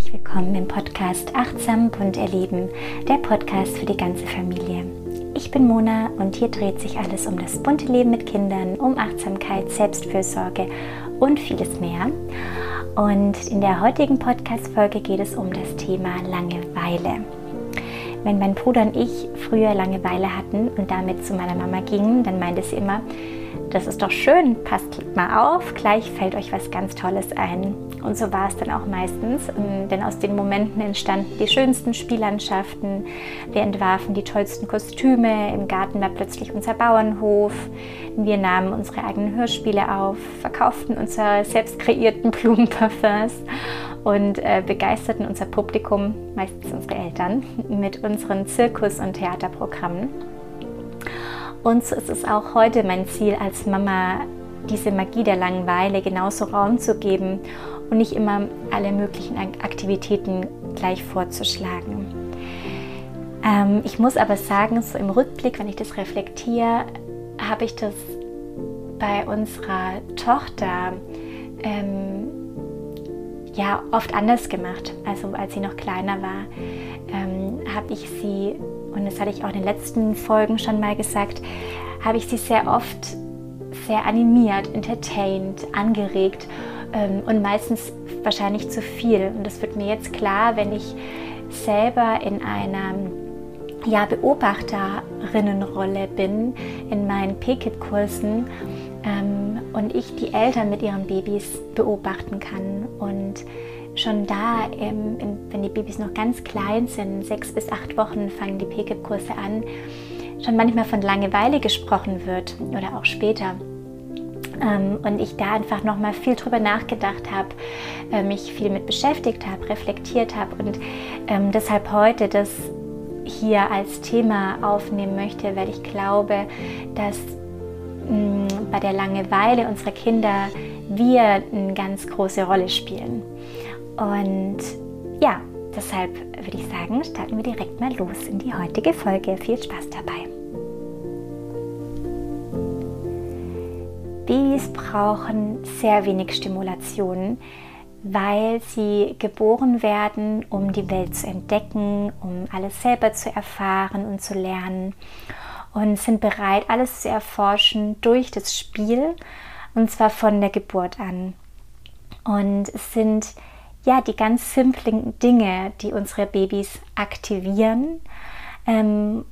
herzlich willkommen im Podcast Achtsam Bunt Erleben, der Podcast für die ganze Familie. Ich bin Mona und hier dreht sich alles um das bunte Leben mit Kindern, um Achtsamkeit, Selbstfürsorge und vieles mehr. Und in der heutigen Podcast-Folge geht es um das Thema Langeweile. Wenn mein Bruder und ich früher Langeweile hatten und damit zu meiner Mama gingen, dann meinte sie immer, das ist doch schön, passt mal auf, gleich fällt euch was ganz Tolles ein. Und so war es dann auch meistens, ähm, denn aus den Momenten entstanden die schönsten Spiellandschaften. Wir entwarfen die tollsten Kostüme, im Garten war plötzlich unser Bauernhof. Wir nahmen unsere eigenen Hörspiele auf, verkauften unsere selbst kreierten Blumenparfums und äh, begeisterten unser Publikum, meistens unsere Eltern, mit unseren Zirkus- und Theaterprogrammen. Und so ist es auch heute mein Ziel als Mama, diese Magie der Langeweile genauso Raum zu geben und nicht immer alle möglichen Aktivitäten gleich vorzuschlagen. Ähm, ich muss aber sagen, so im Rückblick, wenn ich das reflektiere, habe ich das bei unserer Tochter ähm, ja oft anders gemacht. Also als sie noch kleiner war, ähm, habe ich sie und das hatte ich auch in den letzten Folgen schon mal gesagt, habe ich sie sehr oft sehr animiert, entertained, angeregt und meistens wahrscheinlich zu viel. Und das wird mir jetzt klar, wenn ich selber in einer ja, Beobachterinnenrolle bin, in meinen PKIP-Kursen ähm, und ich die Eltern mit ihren Babys beobachten kann und schon da, ähm, wenn die Babys noch ganz klein sind, sechs bis acht Wochen fangen die PKIP-Kurse an, schon manchmal von Langeweile gesprochen wird oder auch später. Ähm, und ich da einfach nochmal viel drüber nachgedacht habe, äh, mich viel mit beschäftigt habe, reflektiert habe und ähm, deshalb heute das hier als Thema aufnehmen möchte, weil ich glaube, dass mm, bei der Langeweile unserer Kinder wir eine ganz große Rolle spielen. Und ja, deshalb würde ich sagen, starten wir direkt mal los in die heutige Folge. Viel Spaß dabei. Babys brauchen sehr wenig Stimulation, weil sie geboren werden, um die Welt zu entdecken, um alles selber zu erfahren und zu lernen und sind bereit, alles zu erforschen durch das Spiel und zwar von der Geburt an. Und es sind ja, die ganz simplen Dinge, die unsere Babys aktivieren. Ähm,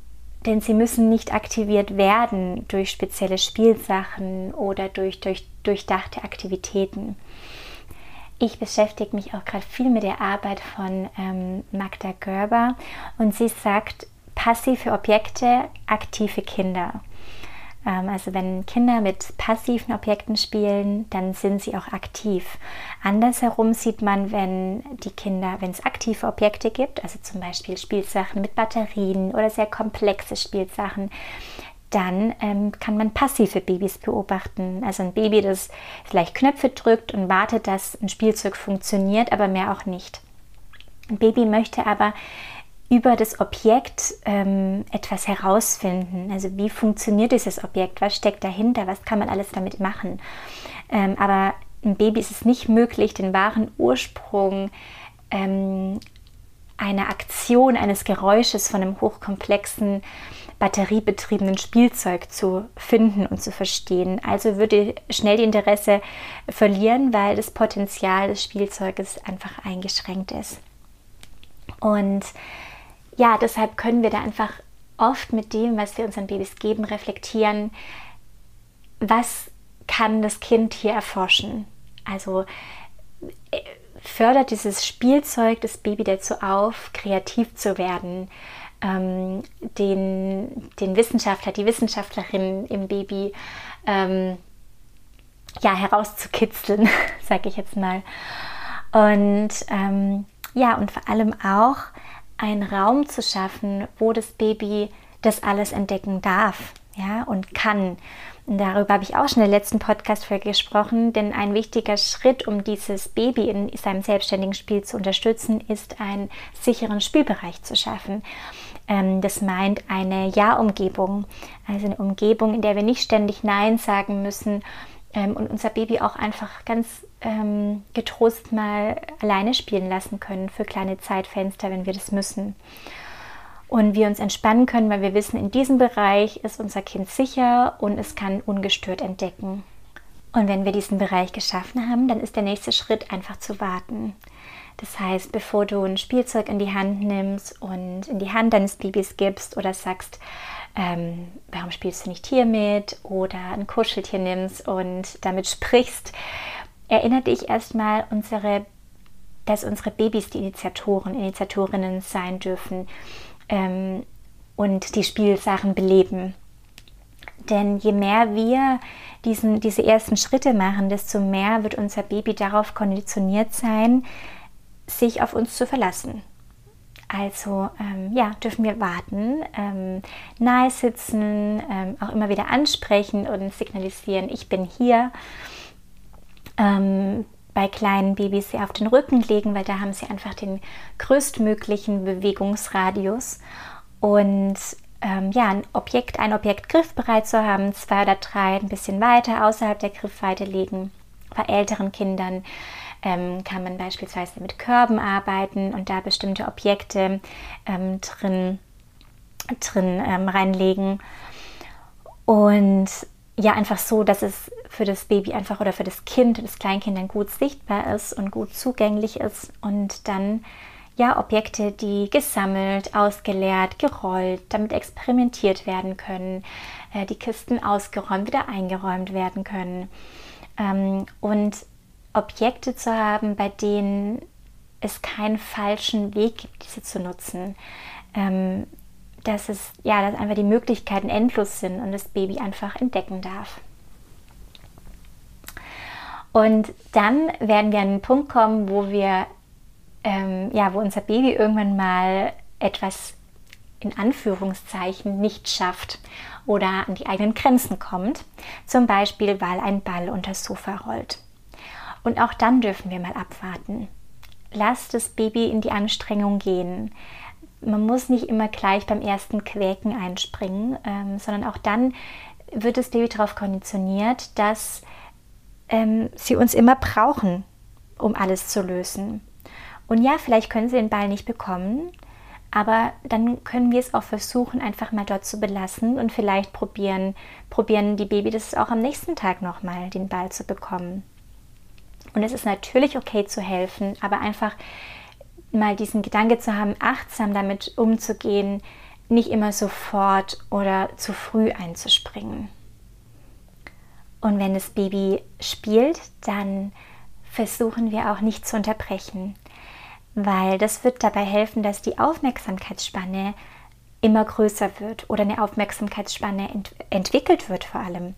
denn sie müssen nicht aktiviert werden durch spezielle Spielsachen oder durch, durch durchdachte Aktivitäten. Ich beschäftige mich auch gerade viel mit der Arbeit von ähm, Magda Görber und sie sagt, passive Objekte, aktive Kinder. Ähm, also wenn Kinder mit passiven Objekten spielen, dann sind sie auch aktiv. Andersherum sieht man, wenn die Kinder, wenn es aktive Objekte gibt, also zum Beispiel Spielsachen mit Batterien oder sehr komplexe Spielsachen, dann ähm, kann man passive Babys beobachten. Also ein Baby, das vielleicht Knöpfe drückt und wartet, dass ein Spielzeug funktioniert, aber mehr auch nicht. Ein Baby möchte aber über das Objekt ähm, etwas herausfinden. Also wie funktioniert dieses Objekt? Was steckt dahinter? Was kann man alles damit machen? Ähm, aber ein Baby ist es nicht möglich, den wahren Ursprung ähm, einer Aktion, eines Geräusches von einem hochkomplexen, batteriebetriebenen Spielzeug zu finden und zu verstehen. Also würde schnell die Interesse verlieren, weil das Potenzial des Spielzeuges einfach eingeschränkt ist. Und ja, deshalb können wir da einfach oft mit dem, was wir unseren Babys geben, reflektieren, was kann das Kind hier erforschen. Also äh, fördert dieses Spielzeug das Baby dazu auf, kreativ zu werden, ähm, den, den Wissenschaftler, die Wissenschaftlerin im Baby ähm, ja, herauszukitzeln, sage ich jetzt mal. Und ähm, ja, und vor allem auch einen Raum zu schaffen, wo das Baby das alles entdecken darf ja, und kann. Und darüber habe ich auch schon in der letzten Podcast-Folge gesprochen, denn ein wichtiger Schritt, um dieses Baby in seinem selbstständigen Spiel zu unterstützen, ist, einen sicheren Spielbereich zu schaffen. Ähm, das meint eine Ja-Umgebung, also eine Umgebung, in der wir nicht ständig Nein sagen müssen ähm, und unser Baby auch einfach ganz ähm, getrost mal alleine spielen lassen können für kleine Zeitfenster, wenn wir das müssen. Und wir uns entspannen können, weil wir wissen, in diesem Bereich ist unser Kind sicher und es kann ungestört entdecken. Und wenn wir diesen Bereich geschaffen haben, dann ist der nächste Schritt einfach zu warten. Das heißt, bevor du ein Spielzeug in die Hand nimmst und in die Hand deines Babys gibst oder sagst, ähm, warum spielst du nicht hier mit oder ein Kuscheltier nimmst und damit sprichst, erinnere dich erstmal, unsere, dass unsere Babys die Initiatoren, Initiatorinnen sein dürfen ähm, und die Spielsachen beleben. Denn je mehr wir diesen, diese ersten Schritte machen, desto mehr wird unser Baby darauf konditioniert sein, sich auf uns zu verlassen. Also ähm, ja, dürfen wir warten, ähm, nahe sitzen, ähm, auch immer wieder ansprechen und signalisieren, ich bin hier. Ähm, bei kleinen Babys sie auf den Rücken legen, weil da haben sie einfach den größtmöglichen Bewegungsradius. Und ähm, ja, ein Objekt, ein Objekt griffbereit zu haben, zwei oder drei ein bisschen weiter außerhalb der Griffweite legen. Bei älteren Kindern ähm, kann man beispielsweise mit Körben arbeiten und da bestimmte Objekte ähm, drin, drin ähm, reinlegen. Und ja, einfach so, dass es für das Baby einfach oder für das Kind, das Kleinkind dann gut sichtbar ist und gut zugänglich ist und dann ja Objekte, die gesammelt, ausgeleert, gerollt, damit experimentiert werden können, äh, die Kisten ausgeräumt, wieder eingeräumt werden können. Ähm, und Objekte zu haben, bei denen es keinen falschen Weg gibt, diese zu nutzen. Ähm, dass es ja, dass einfach die Möglichkeiten endlos sind und das Baby einfach entdecken darf. Und dann werden wir an einen Punkt kommen, wo wir, ähm, ja, wo unser Baby irgendwann mal etwas in Anführungszeichen nicht schafft oder an die eigenen Grenzen kommt. Zum Beispiel, weil ein Ball unter das Sofa rollt. Und auch dann dürfen wir mal abwarten. Lass das Baby in die Anstrengung gehen. Man muss nicht immer gleich beim ersten Quäken einspringen, ähm, sondern auch dann wird das Baby darauf konditioniert, dass ähm, sie uns immer brauchen, um alles zu lösen. Und ja, vielleicht können sie den Ball nicht bekommen, aber dann können wir es auch versuchen, einfach mal dort zu belassen und vielleicht probieren, probieren die Baby das auch am nächsten Tag nochmal, den Ball zu bekommen. Und es ist natürlich okay zu helfen, aber einfach mal diesen Gedanke zu haben, achtsam damit umzugehen, nicht immer sofort oder zu früh einzuspringen. Und wenn das Baby spielt, dann versuchen wir auch nicht zu unterbrechen, weil das wird dabei helfen, dass die Aufmerksamkeitsspanne immer größer wird oder eine Aufmerksamkeitsspanne ent entwickelt wird vor allem.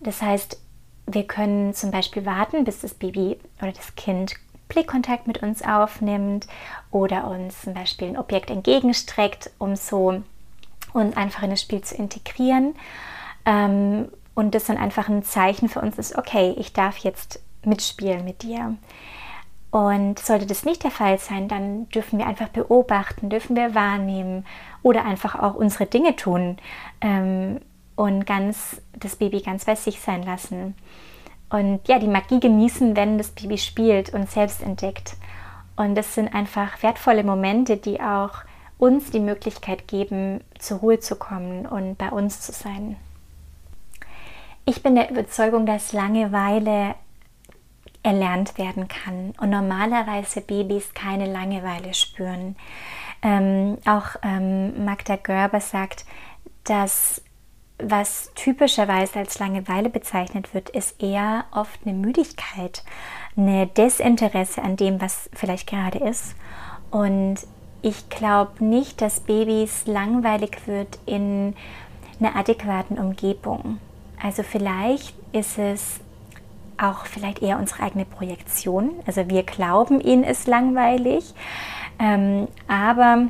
Das heißt, wir können zum Beispiel warten, bis das Baby oder das Kind Blickkontakt mit uns aufnimmt oder uns zum Beispiel ein Objekt entgegenstreckt, um so uns einfach in das Spiel zu integrieren. Ähm, und das dann einfach ein Zeichen für uns ist, okay, ich darf jetzt mitspielen mit dir. Und sollte das nicht der Fall sein, dann dürfen wir einfach beobachten, dürfen wir wahrnehmen oder einfach auch unsere Dinge tun ähm, und ganz das Baby ganz bei sich sein lassen und ja, die Magie genießen, wenn das Baby spielt und selbst entdeckt. Und das sind einfach wertvolle Momente, die auch uns die Möglichkeit geben, zur Ruhe zu kommen und bei uns zu sein. Ich bin der Überzeugung, dass Langeweile erlernt werden kann und normalerweise Babys keine Langeweile spüren. Ähm, auch ähm, Magda Görber sagt, dass was typischerweise als Langeweile bezeichnet wird, ist eher oft eine Müdigkeit, eine Desinteresse an dem, was vielleicht gerade ist. Und ich glaube nicht, dass Babys langweilig wird in einer adäquaten Umgebung. Also vielleicht ist es auch vielleicht eher unsere eigene Projektion. Also wir glauben, ihnen ist langweilig, ähm, aber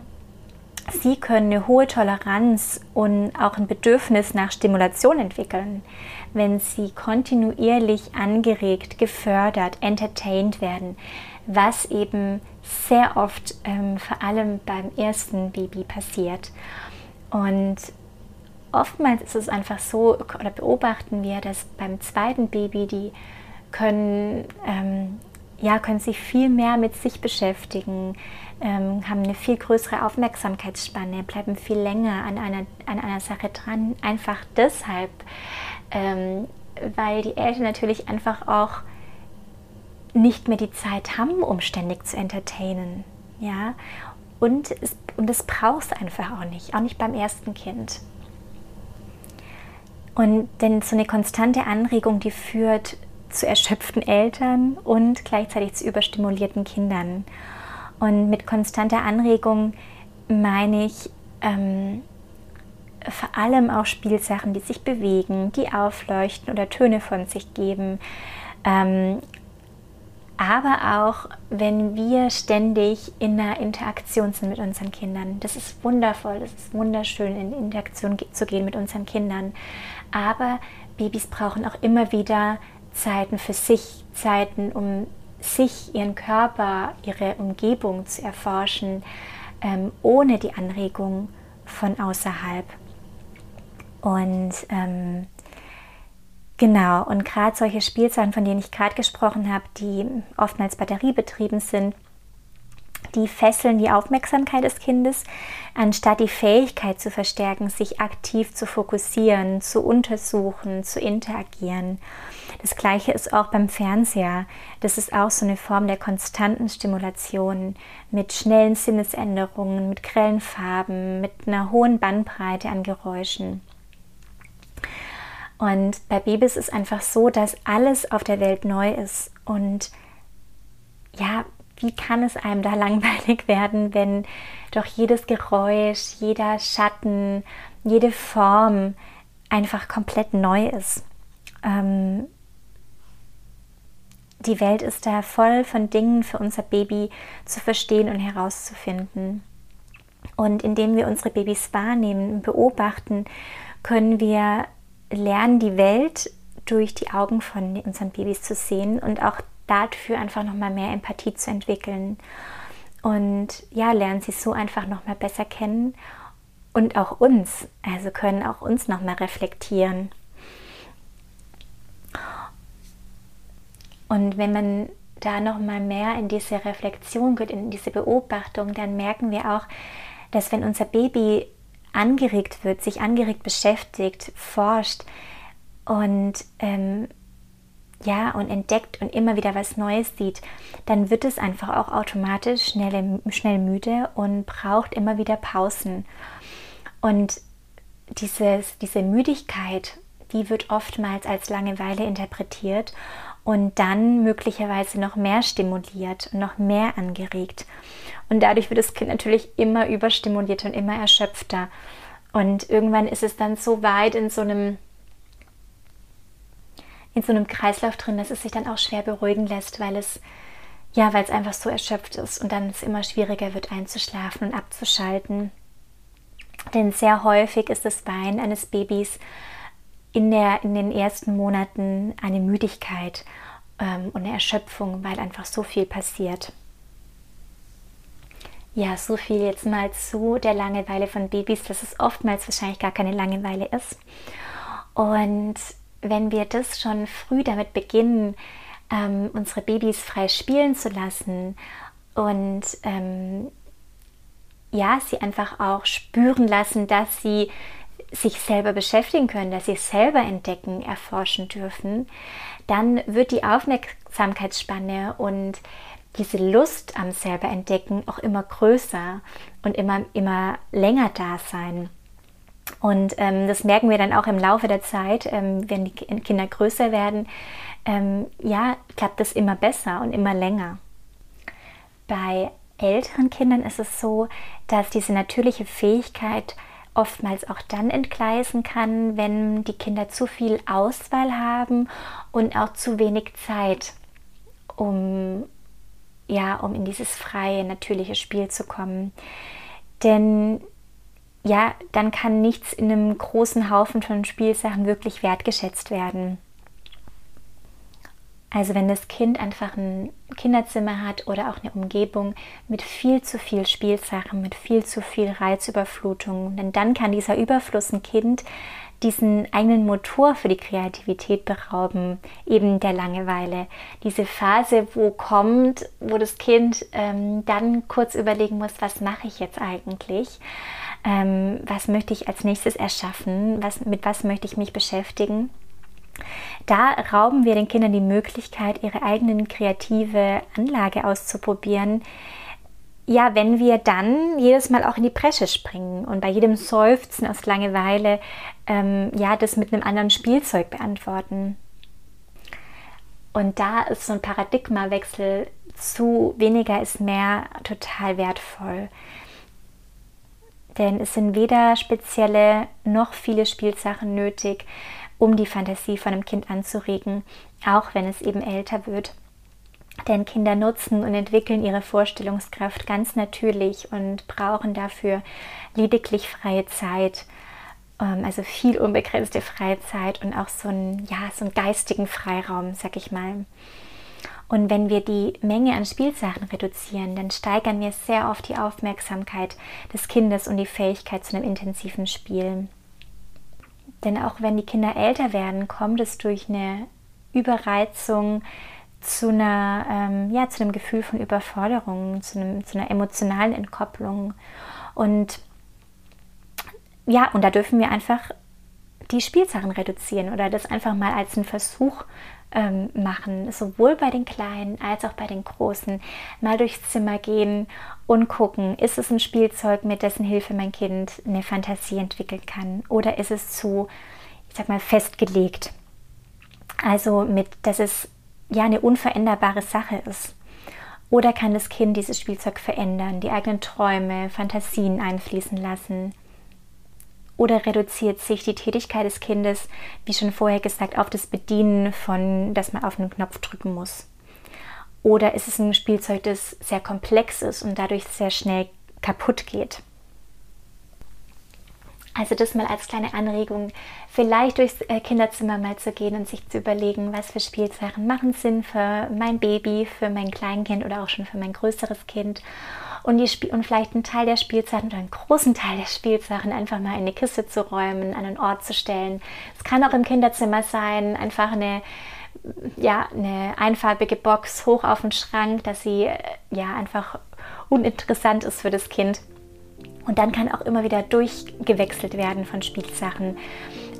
Sie können eine hohe Toleranz und auch ein Bedürfnis nach Stimulation entwickeln, wenn Sie kontinuierlich angeregt, gefördert, entertained werden, was eben sehr oft ähm, vor allem beim ersten Baby passiert. Und oftmals ist es einfach so, oder beobachten wir, dass beim zweiten Baby die können, ähm, ja, können sich viel mehr mit sich beschäftigen, ähm, haben eine viel größere Aufmerksamkeitsspanne, bleiben viel länger an einer, an einer Sache dran. Einfach deshalb, ähm, weil die Eltern natürlich einfach auch nicht mehr die Zeit haben, um ständig zu entertainen. Ja? Und es, und das brauchst du einfach auch nicht, auch nicht beim ersten Kind. Und denn so eine konstante Anregung, die führt zu erschöpften Eltern und gleichzeitig zu überstimulierten Kindern. Und mit konstanter Anregung meine ich ähm, vor allem auch Spielsachen, die sich bewegen, die aufleuchten oder Töne von sich geben. Ähm, aber auch, wenn wir ständig in einer Interaktion sind mit unseren Kindern. Das ist wundervoll, das ist wunderschön, in Interaktion zu gehen mit unseren Kindern. Aber Babys brauchen auch immer wieder Zeiten für sich, Zeiten, um sich, ihren Körper, ihre Umgebung zu erforschen, ähm, ohne die Anregung von außerhalb. Und ähm, genau, und gerade solche Spielzeuge, von denen ich gerade gesprochen habe, die oftmals batteriebetrieben sind, die fesseln die Aufmerksamkeit des Kindes, anstatt die Fähigkeit zu verstärken, sich aktiv zu fokussieren, zu untersuchen, zu interagieren. Das gleiche ist auch beim Fernseher. Das ist auch so eine Form der konstanten Stimulation mit schnellen Sinnesänderungen, mit grellen Farben, mit einer hohen Bandbreite an Geräuschen. Und bei Babys ist einfach so, dass alles auf der Welt neu ist. Und ja, wie kann es einem da langweilig werden, wenn doch jedes Geräusch, jeder Schatten, jede Form einfach komplett neu ist? Ähm, die Welt ist da voll von Dingen für unser Baby zu verstehen und herauszufinden. Und indem wir unsere Babys wahrnehmen und beobachten, können wir lernen, die Welt durch die Augen von unseren Babys zu sehen und auch dafür einfach nochmal mehr Empathie zu entwickeln. Und ja, lernen sie so einfach nochmal besser kennen und auch uns, also können auch uns nochmal reflektieren. Und wenn man da noch mal mehr in diese Reflexion geht, in diese Beobachtung, dann merken wir auch, dass wenn unser Baby angeregt wird, sich angeregt beschäftigt, forscht und ähm, ja und entdeckt und immer wieder was Neues sieht, dann wird es einfach auch automatisch schnell, schnell müde und braucht immer wieder Pausen. Und dieses, diese Müdigkeit, die wird oftmals als Langeweile interpretiert und dann möglicherweise noch mehr stimuliert noch mehr angeregt. Und dadurch wird das Kind natürlich immer überstimuliert und immer erschöpfter. Und irgendwann ist es dann so weit in so einem in so einem Kreislauf drin, dass es sich dann auch schwer beruhigen lässt, weil es ja, weil es einfach so erschöpft ist und dann es immer schwieriger wird einzuschlafen und abzuschalten. Denn sehr häufig ist das Weinen eines Babys in, der, in den ersten Monaten eine Müdigkeit ähm, und eine Erschöpfung, weil einfach so viel passiert. Ja, so viel jetzt mal zu der Langeweile von Babys, dass es oftmals wahrscheinlich gar keine Langeweile ist. Und wenn wir das schon früh damit beginnen, ähm, unsere Babys frei spielen zu lassen und ähm, ja, sie einfach auch spüren lassen, dass sie sich selber beschäftigen können, dass sie selber entdecken, erforschen dürfen, dann wird die Aufmerksamkeitsspanne und diese Lust am selber entdecken auch immer größer und immer, immer länger da sein. Und ähm, das merken wir dann auch im Laufe der Zeit, ähm, wenn die Kinder größer werden. Ähm, ja, klappt das immer besser und immer länger. Bei älteren Kindern ist es so, dass diese natürliche Fähigkeit oftmals auch dann entgleisen kann, wenn die Kinder zu viel Auswahl haben und auch zu wenig Zeit, um ja, um in dieses freie, natürliche Spiel zu kommen. Denn ja, dann kann nichts in einem großen Haufen von Spielsachen wirklich wertgeschätzt werden. Also wenn das Kind einfach ein Kinderzimmer hat oder auch eine Umgebung mit viel zu viel Spielsachen, mit viel zu viel Reizüberflutung, denn dann kann dieser Überfluss ein Kind diesen eigenen Motor für die Kreativität berauben, eben der Langeweile. Diese Phase, wo kommt, wo das Kind ähm, dann kurz überlegen muss, was mache ich jetzt eigentlich? Ähm, was möchte ich als nächstes erschaffen? Was, mit was möchte ich mich beschäftigen? Da rauben wir den Kindern die Möglichkeit, ihre eigenen kreative Anlage auszuprobieren. Ja, wenn wir dann jedes Mal auch in die Bresche springen und bei jedem Seufzen aus Langeweile ähm, ja das mit einem anderen Spielzeug beantworten. Und da ist so ein Paradigmawechsel zu weniger ist mehr total wertvoll. Denn es sind weder spezielle noch viele Spielsachen nötig, um die Fantasie von einem Kind anzuregen, auch wenn es eben älter wird. Denn Kinder nutzen und entwickeln ihre Vorstellungskraft ganz natürlich und brauchen dafür lediglich freie Zeit, ähm, also viel unbegrenzte freie Zeit und auch so einen, ja, so einen geistigen Freiraum, sag ich mal. Und wenn wir die Menge an Spielsachen reduzieren, dann steigern wir sehr oft die Aufmerksamkeit des Kindes und die Fähigkeit zu einem intensiven Spiel. Denn auch wenn die Kinder älter werden, kommt es durch eine Überreizung zu, einer, ähm, ja, zu einem Gefühl von Überforderung, zu, einem, zu einer emotionalen Entkopplung. Und ja, und da dürfen wir einfach die Spielsachen reduzieren oder das einfach mal als einen Versuch ähm, machen, sowohl bei den Kleinen als auch bei den Großen. Mal durchs Zimmer gehen und gucken, ist es ein Spielzeug, mit dessen Hilfe mein Kind eine Fantasie entwickeln kann oder ist es zu, ich sag mal, festgelegt. Also mit, dass es ja eine unveränderbare Sache ist. Oder kann das Kind dieses Spielzeug verändern, die eigenen Träume, Fantasien einfließen lassen? Oder reduziert sich die Tätigkeit des Kindes, wie schon vorher gesagt, auf das Bedienen von, dass man auf einen Knopf drücken muss? Oder ist es ein Spielzeug, das sehr komplex ist und dadurch sehr schnell kaputt geht? Also das mal als kleine Anregung, vielleicht durchs äh, Kinderzimmer mal zu gehen und sich zu überlegen, was für Spielsachen machen Sinn für mein Baby, für mein Kleinkind oder auch schon für mein größeres Kind und, die und vielleicht einen Teil der Spielsachen oder einen großen Teil der Spielsachen einfach mal in eine Kiste zu räumen, an einen Ort zu stellen. Es kann auch im Kinderzimmer sein, einfach eine ja, eine einfarbige Box hoch auf den Schrank, dass sie äh, ja einfach uninteressant ist für das Kind. Und dann kann auch immer wieder durchgewechselt werden von Spielsachen.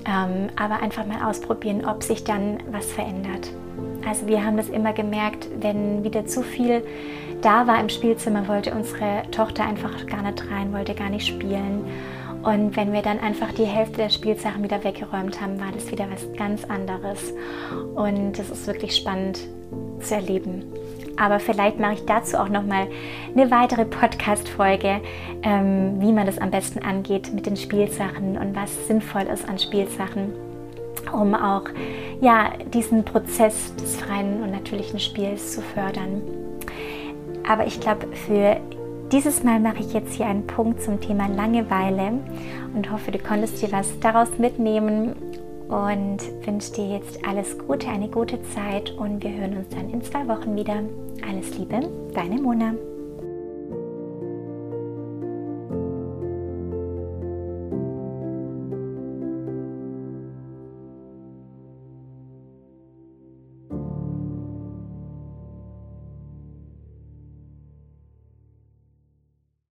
Ähm, aber einfach mal ausprobieren, ob sich dann was verändert. Also wir haben das immer gemerkt, wenn wieder zu viel da war im Spielzimmer, wollte unsere Tochter einfach gar nicht rein, wollte gar nicht spielen. Und wenn wir dann einfach die Hälfte der Spielsachen wieder weggeräumt haben, war das wieder was ganz anderes. Und das ist wirklich spannend zu erleben. Aber vielleicht mache ich dazu auch noch mal eine weitere Podcast-Folge, ähm, wie man das am besten angeht mit den Spielsachen und was sinnvoll ist an Spielsachen, um auch ja diesen Prozess des freien und natürlichen Spiels zu fördern. Aber ich glaube, für dieses Mal mache ich jetzt hier einen Punkt zum Thema Langeweile und hoffe, du konntest dir was daraus mitnehmen und wünsche dir jetzt alles Gute, eine gute Zeit und wir hören uns dann in zwei Wochen wieder. Alles Liebe, deine Mona.